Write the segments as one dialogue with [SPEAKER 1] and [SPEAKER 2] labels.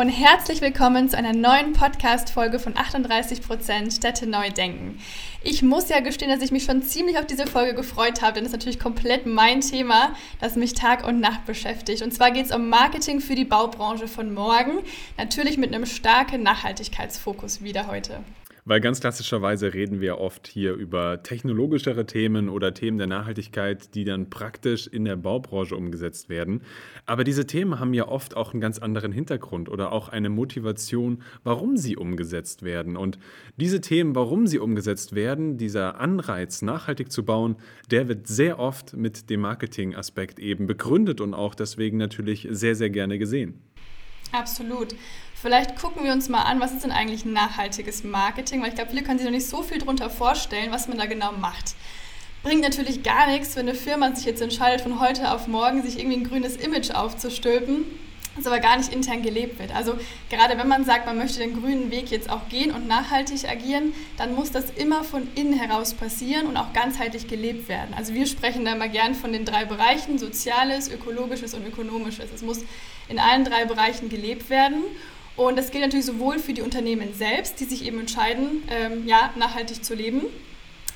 [SPEAKER 1] und herzlich willkommen zu einer neuen Podcast-Folge von 38% Städte neu denken. Ich muss ja gestehen, dass ich mich schon ziemlich auf diese Folge gefreut habe, denn es ist natürlich komplett mein Thema, das mich Tag und Nacht beschäftigt. Und zwar geht es um Marketing für die Baubranche von morgen, natürlich mit einem starken Nachhaltigkeitsfokus wieder heute.
[SPEAKER 2] Weil ganz klassischerweise reden wir oft hier über technologischere Themen oder Themen der Nachhaltigkeit, die dann praktisch in der Baubranche umgesetzt werden. Aber diese Themen haben ja oft auch einen ganz anderen Hintergrund oder auch eine Motivation, warum sie umgesetzt werden. Und diese Themen, warum sie umgesetzt werden, dieser Anreiz, nachhaltig zu bauen, der wird sehr oft mit dem Marketing-Aspekt eben begründet und auch deswegen natürlich sehr, sehr gerne gesehen.
[SPEAKER 1] Absolut. Vielleicht gucken wir uns mal an, was ist denn eigentlich nachhaltiges Marketing, weil ich glaube, viele können sich noch nicht so viel darunter vorstellen, was man da genau macht. Bringt natürlich gar nichts, wenn eine Firma sich jetzt entscheidet, von heute auf morgen sich irgendwie ein grünes Image aufzustülpen, das aber gar nicht intern gelebt wird. Also gerade wenn man sagt, man möchte den grünen Weg jetzt auch gehen und nachhaltig agieren, dann muss das immer von innen heraus passieren und auch ganzheitlich gelebt werden. Also wir sprechen da immer gern von den drei Bereichen, soziales, ökologisches und ökonomisches. Es muss in allen drei Bereichen gelebt werden. Und das gilt natürlich sowohl für die Unternehmen selbst, die sich eben entscheiden, ähm, ja, nachhaltig zu leben,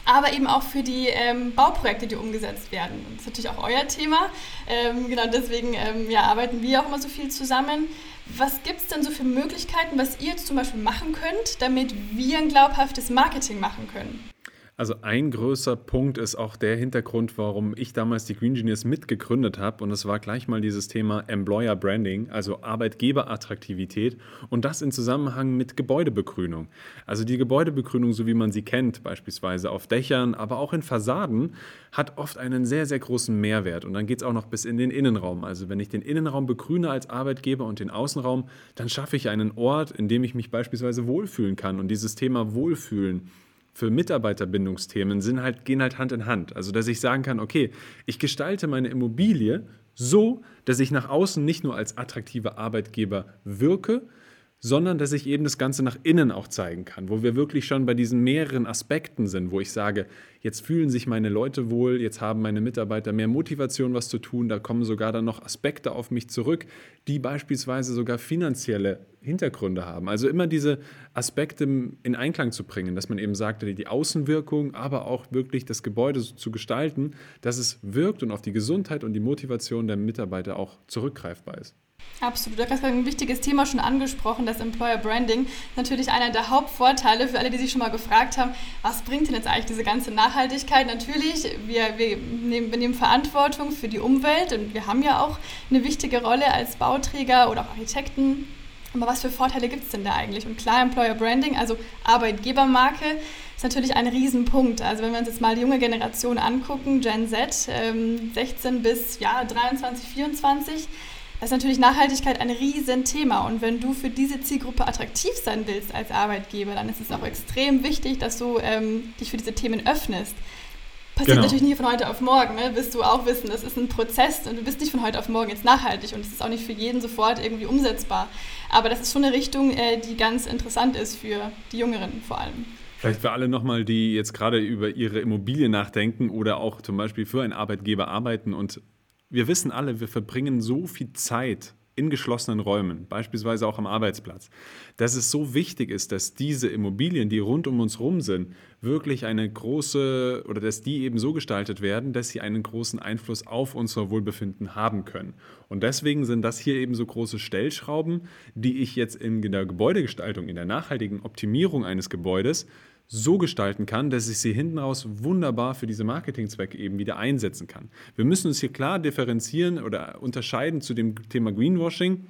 [SPEAKER 1] aber eben auch für die ähm, Bauprojekte, die umgesetzt werden. Das ist natürlich auch euer Thema. Ähm, genau deswegen ähm, ja, arbeiten wir auch immer so viel zusammen. Was gibt es denn so für Möglichkeiten, was ihr jetzt zum Beispiel machen könnt, damit wir ein glaubhaftes Marketing machen können?
[SPEAKER 2] Also ein größer Punkt ist auch der Hintergrund, warum ich damals die Green Engineers mitgegründet habe. Und es war gleich mal dieses Thema Employer Branding, also Arbeitgeberattraktivität und das in Zusammenhang mit Gebäudebegrünung. Also die Gebäudebegrünung, so wie man sie kennt, beispielsweise auf Dächern, aber auch in Fassaden, hat oft einen sehr, sehr großen Mehrwert. Und dann geht es auch noch bis in den Innenraum. Also wenn ich den Innenraum begrüne als Arbeitgeber und den Außenraum, dann schaffe ich einen Ort, in dem ich mich beispielsweise wohlfühlen kann. Und dieses Thema Wohlfühlen, für Mitarbeiterbindungsthemen sind halt, gehen halt Hand in Hand. Also, dass ich sagen kann, okay, ich gestalte meine Immobilie so, dass ich nach außen nicht nur als attraktiver Arbeitgeber wirke, sondern dass ich eben das Ganze nach innen auch zeigen kann, wo wir wirklich schon bei diesen mehreren Aspekten sind, wo ich sage, jetzt fühlen sich meine Leute wohl, jetzt haben meine Mitarbeiter mehr Motivation, was zu tun, da kommen sogar dann noch Aspekte auf mich zurück, die beispielsweise sogar finanzielle Hintergründe haben. Also immer diese Aspekte in Einklang zu bringen, dass man eben sagt, die Außenwirkung, aber auch wirklich das Gebäude zu gestalten, dass es wirkt und auf die Gesundheit und die Motivation der Mitarbeiter auch zurückgreifbar ist.
[SPEAKER 1] Absolut. Du hast ein wichtiges Thema schon angesprochen, das Employer Branding. Natürlich einer der Hauptvorteile für alle, die sich schon mal gefragt haben, was bringt denn jetzt eigentlich diese ganze Nachhaltigkeit? Natürlich, wir, wir, nehmen, wir nehmen Verantwortung für die Umwelt und wir haben ja auch eine wichtige Rolle als Bauträger oder auch Architekten. Aber was für Vorteile gibt es denn da eigentlich? Und klar, Employer Branding, also Arbeitgebermarke, ist natürlich ein Riesenpunkt. Also wenn wir uns jetzt mal die junge Generation angucken, Gen Z, ähm, 16 bis ja, 23, 24, das ist natürlich Nachhaltigkeit ein Riesenthema. Und wenn du für diese Zielgruppe attraktiv sein willst als Arbeitgeber, dann ist es auch extrem wichtig, dass du ähm, dich für diese Themen öffnest. Passiert genau. natürlich nicht von heute auf morgen, ne? wirst du auch wissen. Das ist ein Prozess und du bist nicht von heute auf morgen jetzt nachhaltig und es ist auch nicht für jeden sofort irgendwie umsetzbar. Aber das ist schon eine Richtung, äh, die ganz interessant ist für die Jüngeren vor allem.
[SPEAKER 2] Vielleicht für alle nochmal, die jetzt gerade über ihre Immobilie nachdenken oder auch zum Beispiel für einen Arbeitgeber arbeiten und wir wissen alle, wir verbringen so viel Zeit in geschlossenen Räumen, beispielsweise auch am Arbeitsplatz, dass es so wichtig ist, dass diese Immobilien, die rund um uns rum sind, wirklich eine große oder dass die eben so gestaltet werden, dass sie einen großen Einfluss auf unser Wohlbefinden haben können. Und deswegen sind das hier eben so große Stellschrauben, die ich jetzt in der Gebäudegestaltung, in der nachhaltigen Optimierung eines Gebäudes so gestalten kann, dass ich sie hinten raus wunderbar für diese Marketingzwecke eben wieder einsetzen kann. Wir müssen uns hier klar differenzieren oder unterscheiden zu dem Thema Greenwashing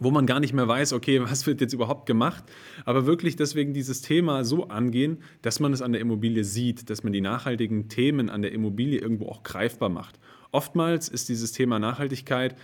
[SPEAKER 2] wo man gar nicht mehr weiß, okay, was wird jetzt überhaupt gemacht, aber wirklich deswegen dieses Thema so angehen, dass man es an der Immobilie sieht, dass man die nachhaltigen Themen an der Immobilie irgendwo auch greifbar macht. Oftmals ist dieses Thema Nachhaltigkeit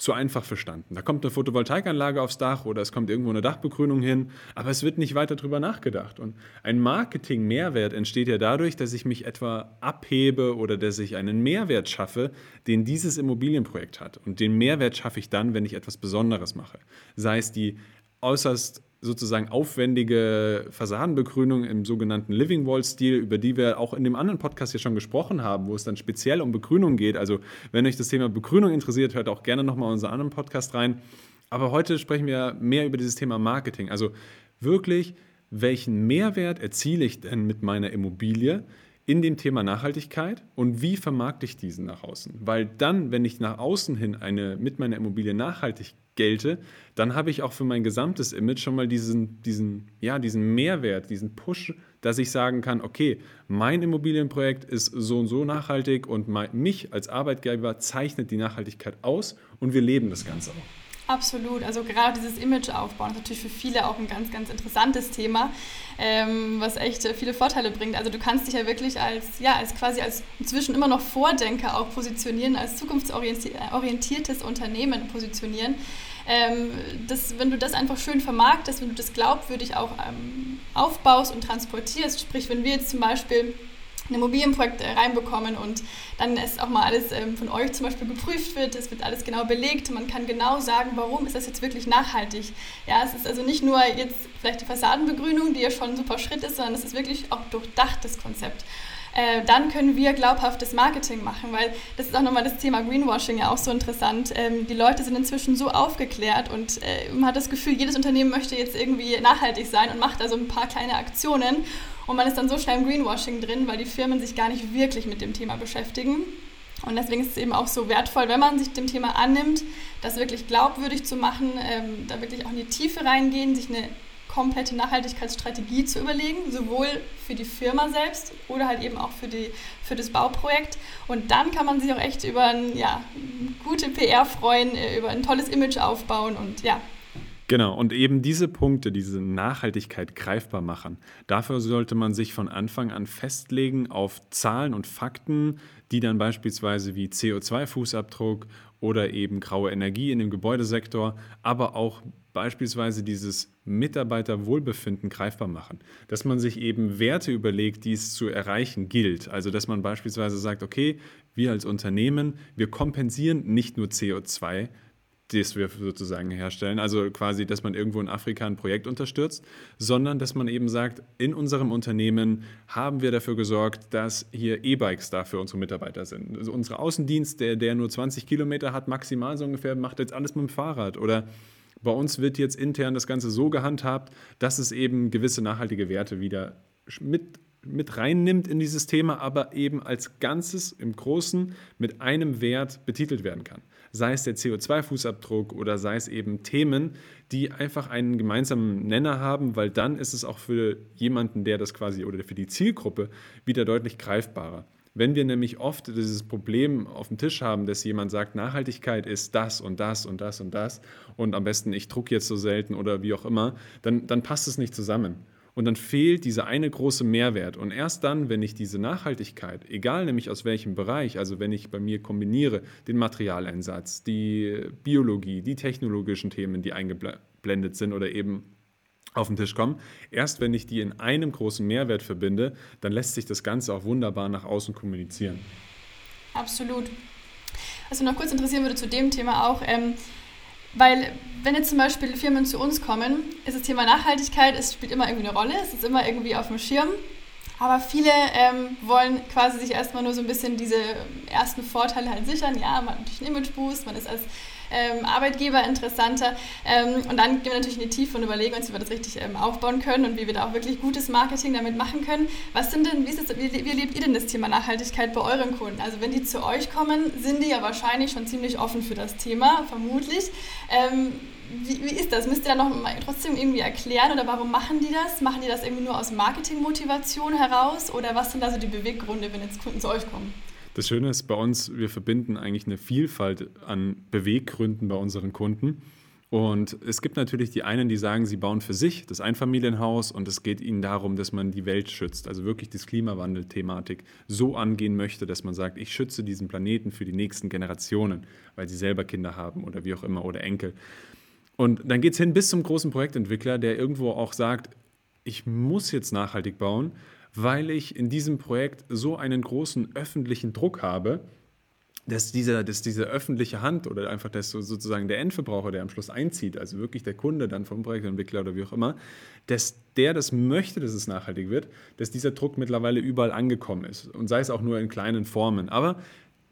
[SPEAKER 2] zu einfach verstanden. Da kommt eine Photovoltaikanlage aufs Dach oder es kommt irgendwo eine Dachbegrünung hin, aber es wird nicht weiter darüber nachgedacht. Und ein Marketing-Mehrwert entsteht ja dadurch, dass ich mich etwa abhebe oder dass ich einen Mehrwert schaffe, den dieses Immobilienprojekt hat. Und den Mehrwert schaffe ich dann, wenn ich etwas Besonderes mache. Sei es die äußerst sozusagen aufwendige Fassadenbegrünung im sogenannten Living Wall-Stil, über die wir auch in dem anderen Podcast hier schon gesprochen haben, wo es dann speziell um Begrünung geht. Also wenn euch das Thema Begrünung interessiert, hört auch gerne nochmal unseren anderen Podcast rein. Aber heute sprechen wir mehr über dieses Thema Marketing. Also wirklich, welchen Mehrwert erziele ich denn mit meiner Immobilie? In dem Thema Nachhaltigkeit und wie vermarkte ich diesen nach außen? Weil dann, wenn ich nach außen hin eine, mit meiner Immobilie nachhaltig gelte, dann habe ich auch für mein gesamtes Image schon mal diesen, diesen, ja, diesen Mehrwert, diesen Push, dass ich sagen kann, okay, mein Immobilienprojekt ist so und so nachhaltig und mein, mich als Arbeitgeber zeichnet die Nachhaltigkeit aus und wir leben das Ganze auch.
[SPEAKER 1] Absolut. Also gerade dieses Image aufbauen ist natürlich für viele auch ein ganz, ganz interessantes Thema, ähm, was echt viele Vorteile bringt. Also du kannst dich ja wirklich als, ja, als quasi als inzwischen immer noch Vordenker auch positionieren, als zukunftsorientiertes Unternehmen positionieren. Ähm, das, wenn du das einfach schön vermarktest, wenn du das glaubwürdig auch ähm, aufbaust und transportierst, sprich wenn wir jetzt zum Beispiel Immobilienprojekt äh, reinbekommen und dann ist auch mal alles ähm, von euch zum Beispiel geprüft wird, es wird alles genau belegt, man kann genau sagen, warum ist das jetzt wirklich nachhaltig. Ja, es ist also nicht nur jetzt vielleicht die Fassadenbegrünung, die ja schon ein super Schritt ist, sondern es ist wirklich auch durchdachtes Konzept. Äh, dann können wir glaubhaftes Marketing machen, weil das ist auch nochmal das Thema Greenwashing ja auch so interessant. Ähm, die Leute sind inzwischen so aufgeklärt und äh, man hat das Gefühl, jedes Unternehmen möchte jetzt irgendwie nachhaltig sein und macht also ein paar kleine Aktionen und man ist dann so schnell im Greenwashing drin, weil die Firmen sich gar nicht wirklich mit dem Thema beschäftigen. Und deswegen ist es eben auch so wertvoll, wenn man sich dem Thema annimmt, das wirklich glaubwürdig zu machen, ähm, da wirklich auch in die Tiefe reingehen, sich eine komplette Nachhaltigkeitsstrategie zu überlegen, sowohl für die Firma selbst oder halt eben auch für, die, für das Bauprojekt. Und dann kann man sich auch echt über ein, ja, gute PR freuen, äh, über ein tolles Image aufbauen und ja,
[SPEAKER 2] Genau, und eben diese Punkte, diese Nachhaltigkeit greifbar machen, dafür sollte man sich von Anfang an festlegen auf Zahlen und Fakten, die dann beispielsweise wie CO2-Fußabdruck oder eben graue Energie in dem Gebäudesektor, aber auch beispielsweise dieses Mitarbeiterwohlbefinden greifbar machen. Dass man sich eben Werte überlegt, die es zu erreichen gilt. Also dass man beispielsweise sagt, okay, wir als Unternehmen, wir kompensieren nicht nur CO2, das wir sozusagen herstellen. Also quasi, dass man irgendwo in Afrika ein Projekt unterstützt, sondern dass man eben sagt, in unserem Unternehmen haben wir dafür gesorgt, dass hier E-Bikes da für unsere Mitarbeiter sind. Also unser Außendienst, der, der nur 20 Kilometer hat, maximal so ungefähr, macht jetzt alles mit dem Fahrrad. Oder bei uns wird jetzt intern das Ganze so gehandhabt, dass es eben gewisse nachhaltige Werte wieder mit mit reinnimmt in dieses Thema, aber eben als Ganzes im Großen mit einem Wert betitelt werden kann sei es der CO2-Fußabdruck oder sei es eben Themen, die einfach einen gemeinsamen Nenner haben, weil dann ist es auch für jemanden, der das quasi oder für die Zielgruppe wieder deutlich greifbarer. Wenn wir nämlich oft dieses Problem auf dem Tisch haben, dass jemand sagt, Nachhaltigkeit ist das und das und das und das und am besten ich drucke jetzt so selten oder wie auch immer, dann, dann passt es nicht zusammen. Und dann fehlt dieser eine große Mehrwert. Und erst dann, wenn ich diese Nachhaltigkeit, egal nämlich aus welchem Bereich, also wenn ich bei mir kombiniere den Materialeinsatz, die Biologie, die technologischen Themen, die eingeblendet sind oder eben auf den Tisch kommen, erst wenn ich die in einem großen Mehrwert verbinde, dann lässt sich das Ganze auch wunderbar nach außen kommunizieren.
[SPEAKER 1] Absolut. Mich noch kurz interessieren würde zu dem Thema auch, ähm, weil wenn jetzt zum Beispiel Firmen zu uns kommen, ist das Thema Nachhaltigkeit, es spielt immer irgendwie eine Rolle, es ist immer irgendwie auf dem Schirm. Aber viele ähm, wollen quasi sich erstmal nur so ein bisschen diese ersten Vorteile halt sichern. Ja, man hat natürlich einen Image-Boost, man ist als ähm, Arbeitgeber interessanter. Ähm, und dann gehen wir natürlich in die Tiefe und überlegen uns, wie wir das richtig ähm, aufbauen können und wie wir da auch wirklich gutes Marketing damit machen können. Was sind denn, wie, ist das, wie, wie erlebt ihr denn das Thema Nachhaltigkeit bei euren Kunden? Also wenn die zu euch kommen, sind die ja wahrscheinlich schon ziemlich offen für das Thema, vermutlich. Ähm, wie, wie, ist das? Müsst ihr da noch mal trotzdem irgendwie erklären oder warum machen die das? Machen die das irgendwie nur aus Marketingmotivation heraus oder was sind da so die Beweggründe, wenn jetzt Kunden zu euch kommen?
[SPEAKER 2] Das Schöne ist bei uns, wir verbinden eigentlich eine Vielfalt an Beweggründen bei unseren Kunden. Und es gibt natürlich die einen, die sagen, sie bauen für sich das Einfamilienhaus und es geht ihnen darum, dass man die Welt schützt, also wirklich das Klimawandel-Thematik so angehen möchte, dass man sagt, ich schütze diesen Planeten für die nächsten Generationen, weil sie selber Kinder haben oder wie auch immer oder Enkel. Und dann geht es hin bis zum großen Projektentwickler, der irgendwo auch sagt, ich muss jetzt nachhaltig bauen, weil ich in diesem Projekt so einen großen öffentlichen Druck habe, dass diese, dass diese öffentliche Hand oder einfach das sozusagen der Endverbraucher, der am Schluss einzieht, also wirklich der Kunde dann vom Projektentwickler oder wie auch immer, dass der das möchte, dass es nachhaltig wird, dass dieser Druck mittlerweile überall angekommen ist und sei es auch nur in kleinen Formen. Aber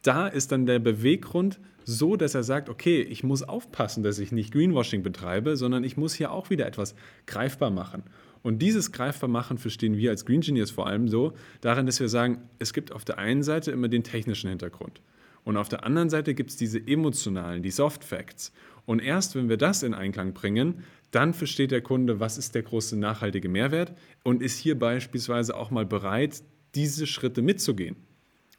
[SPEAKER 2] da ist dann der Beweggrund so, dass er sagt, okay, ich muss aufpassen, dass ich nicht Greenwashing betreibe, sondern ich muss hier auch wieder etwas greifbar machen. Und dieses greifbar machen verstehen wir als Green Engineers vor allem so, darin, dass wir sagen, es gibt auf der einen Seite immer den technischen Hintergrund. Und auf der anderen Seite gibt es diese emotionalen, die Soft Facts. Und erst wenn wir das in Einklang bringen, dann versteht der Kunde, was ist der große nachhaltige Mehrwert und ist hier beispielsweise auch mal bereit, diese Schritte mitzugehen.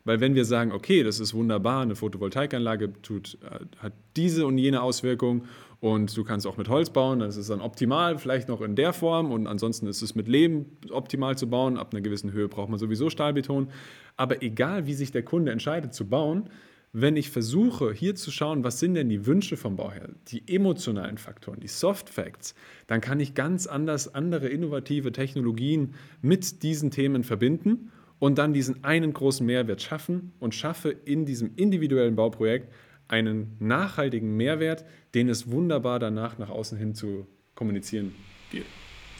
[SPEAKER 2] Weil wenn wir sagen, okay, das ist wunderbar, eine Photovoltaikanlage tut, äh, hat diese und jene Auswirkung und du kannst auch mit Holz bauen, das ist dann optimal, vielleicht noch in der Form und ansonsten ist es mit Lehm optimal zu bauen. Ab einer gewissen Höhe braucht man sowieso Stahlbeton. Aber egal, wie sich der Kunde entscheidet zu bauen, wenn ich versuche, hier zu schauen, was sind denn die Wünsche vom Bauherr, die emotionalen Faktoren, die Soft Facts, dann kann ich ganz anders andere innovative Technologien mit diesen Themen verbinden und dann diesen einen großen Mehrwert schaffen und schaffe in diesem individuellen Bauprojekt einen nachhaltigen Mehrwert, den es wunderbar danach nach außen hin zu kommunizieren geht.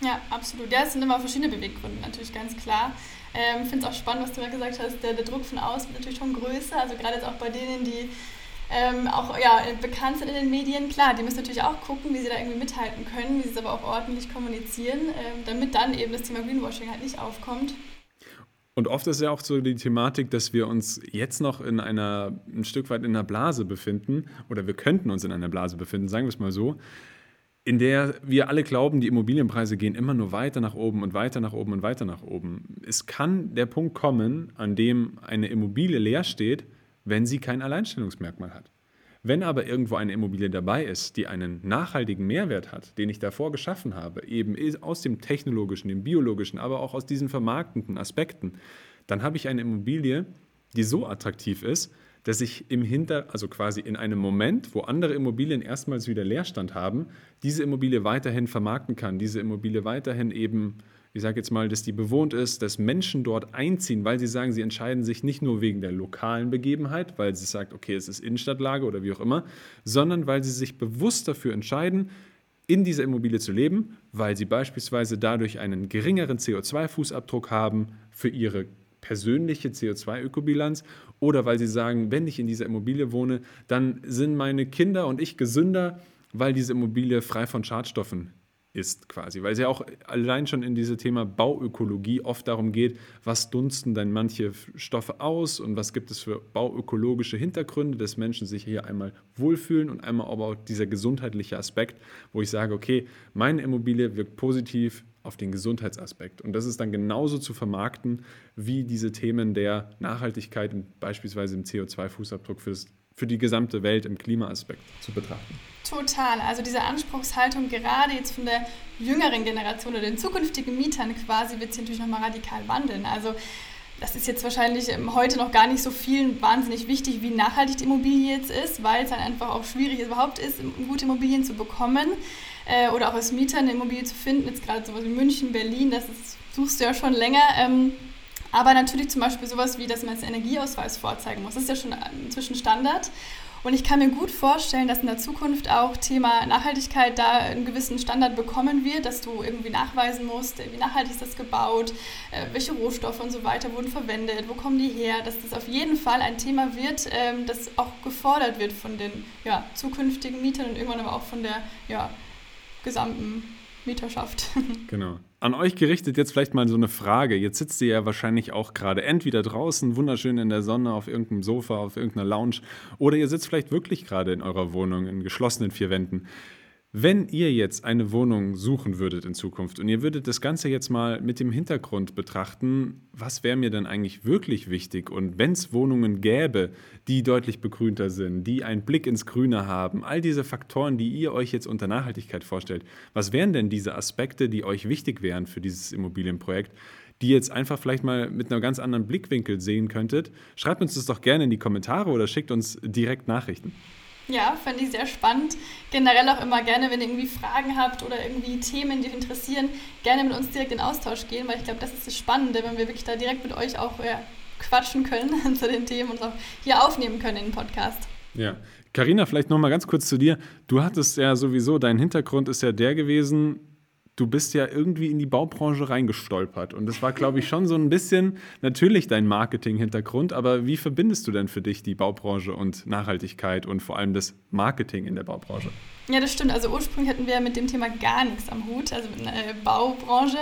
[SPEAKER 1] Ja, absolut. Ja, es sind immer verschiedene Beweggründe, natürlich ganz klar. Ich ähm, finde es auch spannend, was du ja gesagt hast, der, der Druck von außen wird natürlich schon größer. Also gerade jetzt auch bei denen, die ähm, auch ja, bekannt sind in den Medien. Klar, die müssen natürlich auch gucken, wie sie da irgendwie mithalten können, wie sie es aber auch ordentlich kommunizieren, ähm, damit dann eben das Thema Greenwashing halt nicht aufkommt.
[SPEAKER 2] Und oft ist ja auch so die Thematik, dass wir uns jetzt noch in einer, ein Stück weit in einer Blase befinden, oder wir könnten uns in einer Blase befinden, sagen wir es mal so, in der wir alle glauben, die Immobilienpreise gehen immer nur weiter nach oben und weiter nach oben und weiter nach oben. Es kann der Punkt kommen, an dem eine Immobilie leer steht, wenn sie kein Alleinstellungsmerkmal hat. Wenn aber irgendwo eine Immobilie dabei ist, die einen nachhaltigen Mehrwert hat, den ich davor geschaffen habe, eben aus dem technologischen, dem biologischen, aber auch aus diesen vermarktenden Aspekten, dann habe ich eine Immobilie, die so attraktiv ist, dass ich im Hinter, also quasi in einem Moment, wo andere Immobilien erstmals wieder Leerstand haben, diese Immobilie weiterhin vermarkten kann, diese Immobilie weiterhin eben, ich sage jetzt mal, dass die bewohnt ist, dass Menschen dort einziehen, weil sie sagen, sie entscheiden sich nicht nur wegen der lokalen Begebenheit, weil sie sagt, okay, es ist Innenstadtlage oder wie auch immer, sondern weil sie sich bewusst dafür entscheiden, in dieser Immobilie zu leben, weil sie beispielsweise dadurch einen geringeren CO2-Fußabdruck haben für ihre persönliche CO2-Ökobilanz oder weil sie sagen, wenn ich in dieser Immobilie wohne, dann sind meine Kinder und ich gesünder, weil diese Immobilie frei von Schadstoffen ist quasi, weil es ja auch allein schon in diesem Thema Bauökologie oft darum geht, was dunsten denn manche Stoffe aus und was gibt es für bauökologische Hintergründe, dass Menschen sich hier einmal wohlfühlen und einmal aber auch dieser gesundheitliche Aspekt, wo ich sage, okay, meine Immobilie wirkt positiv auf den Gesundheitsaspekt. Und das ist dann genauso zu vermarkten wie diese Themen der Nachhaltigkeit, beispielsweise im CO2-Fußabdruck für die gesamte Welt im Klimaaspekt zu betrachten.
[SPEAKER 1] Total. Also diese Anspruchshaltung gerade jetzt von der jüngeren Generation oder den zukünftigen Mietern quasi wird sich natürlich nochmal radikal wandeln. Also das ist jetzt wahrscheinlich ähm, heute noch gar nicht so vielen wahnsinnig wichtig, wie nachhaltig die Immobilie jetzt ist, weil es dann einfach auch schwierig überhaupt ist, gute Immobilien zu bekommen äh, oder auch als Mieter eine Immobilie zu finden. Jetzt gerade sowas wie München, Berlin, das ist, suchst du ja schon länger. Ähm, aber natürlich zum Beispiel sowas wie, dass man jetzt Energieausweis vorzeigen muss. Das ist ja schon inzwischen Standard. Und ich kann mir gut vorstellen, dass in der Zukunft auch Thema Nachhaltigkeit da einen gewissen Standard bekommen wird, dass du irgendwie nachweisen musst, wie nachhaltig ist das gebaut, äh, welche Rohstoffe und so weiter wurden verwendet, wo kommen die her, dass das auf jeden Fall ein Thema wird, ähm, das auch gefordert wird von den ja, zukünftigen Mietern und irgendwann aber auch von der ja, gesamten Mieterschaft.
[SPEAKER 2] Genau. An euch gerichtet jetzt vielleicht mal so eine Frage. Jetzt sitzt ihr ja wahrscheinlich auch gerade entweder draußen, wunderschön in der Sonne, auf irgendeinem Sofa, auf irgendeiner Lounge, oder ihr sitzt vielleicht wirklich gerade in eurer Wohnung in geschlossenen vier Wänden. Wenn ihr jetzt eine Wohnung suchen würdet in Zukunft und ihr würdet das Ganze jetzt mal mit dem Hintergrund betrachten, was wäre mir denn eigentlich wirklich wichtig? Und wenn es Wohnungen gäbe, die deutlich begrünter sind, die einen Blick ins Grüne haben, all diese Faktoren, die ihr euch jetzt unter Nachhaltigkeit vorstellt, was wären denn diese Aspekte, die euch wichtig wären für dieses Immobilienprojekt? die jetzt einfach vielleicht mal mit einem ganz anderen Blickwinkel sehen könntet. Schreibt uns das doch gerne in die Kommentare oder schickt uns direkt Nachrichten.
[SPEAKER 1] Ja, fand ich sehr spannend. Generell auch immer gerne, wenn ihr irgendwie Fragen habt oder irgendwie Themen, die euch interessieren, gerne mit uns direkt in Austausch gehen, weil ich glaube, das ist das Spannende, wenn wir wirklich da direkt mit euch auch ja, quatschen können zu den Themen und auch hier aufnehmen können in den Podcast.
[SPEAKER 2] Ja. Carina, vielleicht noch mal ganz kurz zu dir. Du hattest ja sowieso, dein Hintergrund ist ja der gewesen, du bist ja irgendwie in die Baubranche reingestolpert. Und das war, glaube ich, schon so ein bisschen natürlich dein Marketing-Hintergrund. Aber wie verbindest du denn für dich die Baubranche und Nachhaltigkeit und vor allem das Marketing in der Baubranche?
[SPEAKER 1] Ja, das stimmt. Also ursprünglich hatten wir mit dem Thema gar nichts am Hut, also mit einer Baubranche,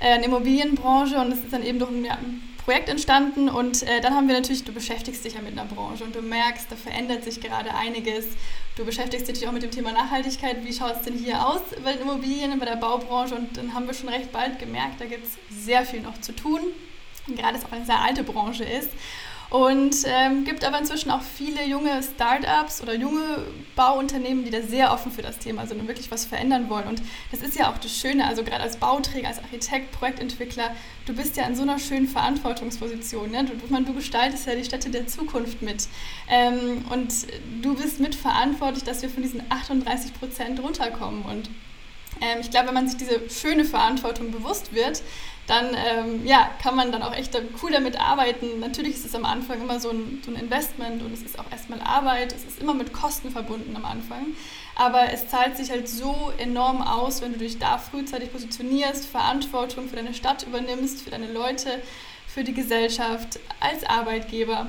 [SPEAKER 1] äh, Immobilienbranche. Und es ist dann eben durch ein Projekt entstanden und äh, dann haben wir natürlich, du beschäftigst dich ja mit einer Branche und du merkst, da verändert sich gerade einiges. Du beschäftigst dich auch mit dem Thema Nachhaltigkeit. Wie schaut es denn hier aus bei den Immobilien, bei der Baubranche? Und dann haben wir schon recht bald gemerkt, da gibt es sehr viel noch zu tun. Gerade es auch eine sehr alte Branche ist. Und ähm, gibt aber inzwischen auch viele junge Startups oder junge Bauunternehmen, die da sehr offen für das Thema sind und wirklich was verändern wollen. Und das ist ja auch das Schöne, also gerade als Bauträger, als Architekt, Projektentwickler, du bist ja in so einer schönen Verantwortungsposition. Ne? Du, man, du gestaltest ja die Städte der Zukunft mit. Ähm, und du bist mitverantwortlich, dass wir von diesen 38 Prozent runterkommen. Und ähm, ich glaube, wenn man sich diese schöne Verantwortung bewusst wird, dann ähm, ja, kann man dann auch echt cool damit arbeiten. Natürlich ist es am Anfang immer so ein, so ein Investment und es ist auch erstmal Arbeit, es ist immer mit Kosten verbunden am Anfang. Aber es zahlt sich halt so enorm aus, wenn du dich da frühzeitig positionierst, Verantwortung für deine Stadt übernimmst, für deine Leute, für die Gesellschaft, als Arbeitgeber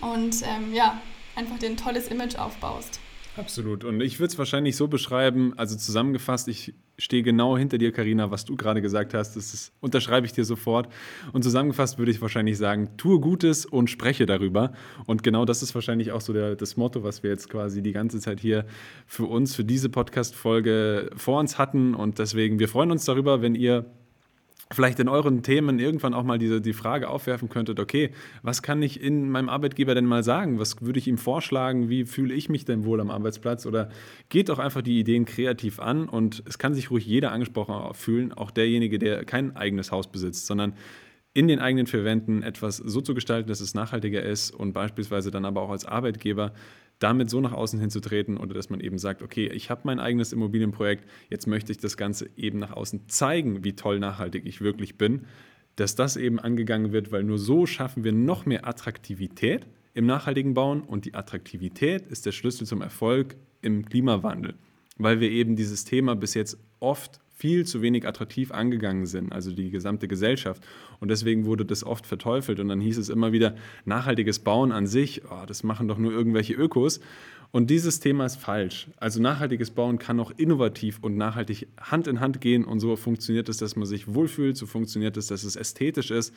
[SPEAKER 1] und ähm, ja, einfach dir ein tolles Image aufbaust.
[SPEAKER 2] Absolut. Und ich würde es wahrscheinlich so beschreiben, also zusammengefasst, ich stehe genau hinter dir, Karina, was du gerade gesagt hast. Das ist, unterschreibe ich dir sofort. Und zusammengefasst würde ich wahrscheinlich sagen, tue Gutes und spreche darüber. Und genau das ist wahrscheinlich auch so der, das Motto, was wir jetzt quasi die ganze Zeit hier für uns, für diese Podcast-Folge vor uns hatten. Und deswegen, wir freuen uns darüber, wenn ihr vielleicht in euren Themen irgendwann auch mal diese, die Frage aufwerfen könntet, okay, was kann ich in meinem Arbeitgeber denn mal sagen? Was würde ich ihm vorschlagen? Wie fühle ich mich denn wohl am Arbeitsplatz? Oder geht doch einfach die Ideen kreativ an und es kann sich ruhig jeder angesprochen fühlen, auch derjenige, der kein eigenes Haus besitzt, sondern in den eigenen vier Wänden etwas so zu gestalten, dass es nachhaltiger ist und beispielsweise dann aber auch als Arbeitgeber damit so nach außen hinzutreten oder dass man eben sagt, okay, ich habe mein eigenes Immobilienprojekt, jetzt möchte ich das Ganze eben nach außen zeigen, wie toll nachhaltig ich wirklich bin, dass das eben angegangen wird, weil nur so schaffen wir noch mehr Attraktivität im nachhaltigen Bauen und die Attraktivität ist der Schlüssel zum Erfolg im Klimawandel, weil wir eben dieses Thema bis jetzt oft viel zu wenig attraktiv angegangen sind, also die gesamte Gesellschaft. Und deswegen wurde das oft verteufelt und dann hieß es immer wieder, nachhaltiges Bauen an sich, oh, das machen doch nur irgendwelche Ökos. Und dieses Thema ist falsch. Also nachhaltiges Bauen kann auch innovativ und nachhaltig Hand in Hand gehen und so funktioniert es, dass man sich wohlfühlt, so funktioniert es, dass es ästhetisch ist.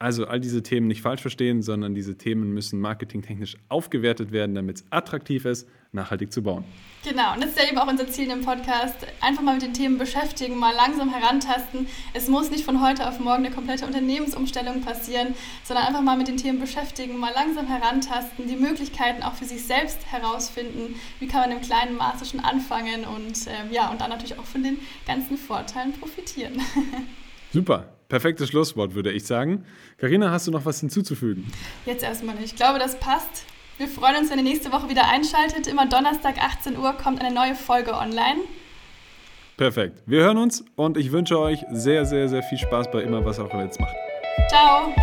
[SPEAKER 2] Also all diese Themen nicht falsch verstehen, sondern diese Themen müssen marketingtechnisch aufgewertet werden, damit es attraktiv ist, nachhaltig zu bauen.
[SPEAKER 1] Genau, und das ist ja eben auch unser Ziel im Podcast. Einfach mal mit den Themen beschäftigen, mal langsam herantasten. Es muss nicht von heute auf morgen eine komplette Unternehmensumstellung passieren, sondern einfach mal mit den Themen beschäftigen, mal langsam herantasten, die Möglichkeiten auch für sich selbst herausfinden. Wie kann man im kleinen Maße schon anfangen und äh, ja, und dann natürlich auch von den ganzen Vorteilen profitieren.
[SPEAKER 2] Super. Perfektes Schlusswort, würde ich sagen. Karina, hast du noch was hinzuzufügen?
[SPEAKER 1] Jetzt erstmal nicht. Ich glaube, das passt. Wir freuen uns, wenn ihr nächste Woche wieder einschaltet. Immer Donnerstag 18 Uhr kommt eine neue Folge online.
[SPEAKER 2] Perfekt. Wir hören uns und ich wünsche euch sehr, sehr, sehr viel Spaß bei immer, was auch immer jetzt macht.
[SPEAKER 1] Ciao.